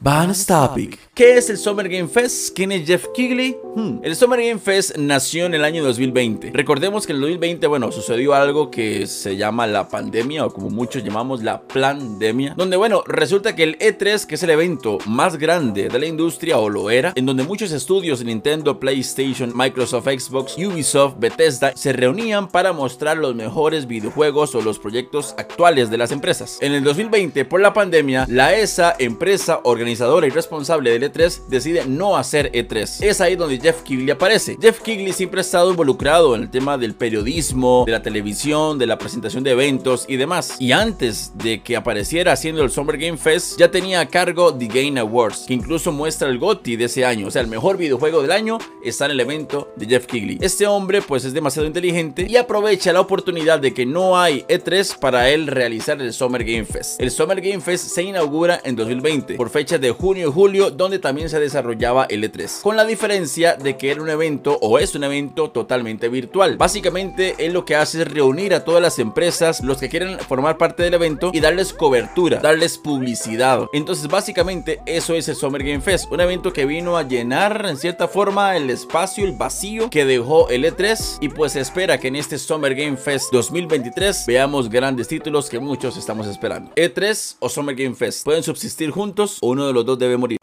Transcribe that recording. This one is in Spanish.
Bonus Topic. ¿Qué es el Summer Game Fest? ¿Quién es Jeff Kigley? Hmm. El Summer Game Fest nació en el año 2020. Recordemos que en el 2020, bueno, sucedió algo que se llama la pandemia o como muchos llamamos la pandemia, donde bueno, resulta que el E3, que es el evento más grande de la industria o lo era, en donde muchos estudios de Nintendo, PlayStation, Microsoft, Xbox, Ubisoft, Bethesda se reunían para mostrar los mejores videojuegos o los proyectos actuales de las empresas. En el 2020, por la pandemia, la ESA, empresa organizada organizadora y responsable del E3 decide no hacer E3. Es ahí donde Jeff Kigley aparece. Jeff Kigley siempre ha estado involucrado en el tema del periodismo, de la televisión, de la presentación de eventos y demás. Y antes de que apareciera haciendo el Summer Game Fest, ya tenía a cargo The Game Awards, que incluso muestra el GOTY de ese año. O sea, el mejor videojuego del año está en el evento de Jeff Kigley. Este hombre pues es demasiado inteligente y aprovecha la oportunidad de que no hay E3 para él realizar el Summer Game Fest. El Summer Game Fest se inaugura en 2020 por fecha de junio y julio donde también se desarrollaba el E3 con la diferencia de que era un evento o es un evento totalmente virtual. Básicamente él lo que hace es reunir a todas las empresas los que quieren formar parte del evento y darles cobertura darles publicidad. Entonces básicamente eso es el Summer Game Fest un evento que vino a llenar en cierta forma el espacio el vacío que dejó el E3 y pues se espera que en este Summer Game Fest 2023 veamos grandes títulos que muchos estamos esperando. E3 o Summer Game Fest pueden subsistir juntos o uno de los dos morir.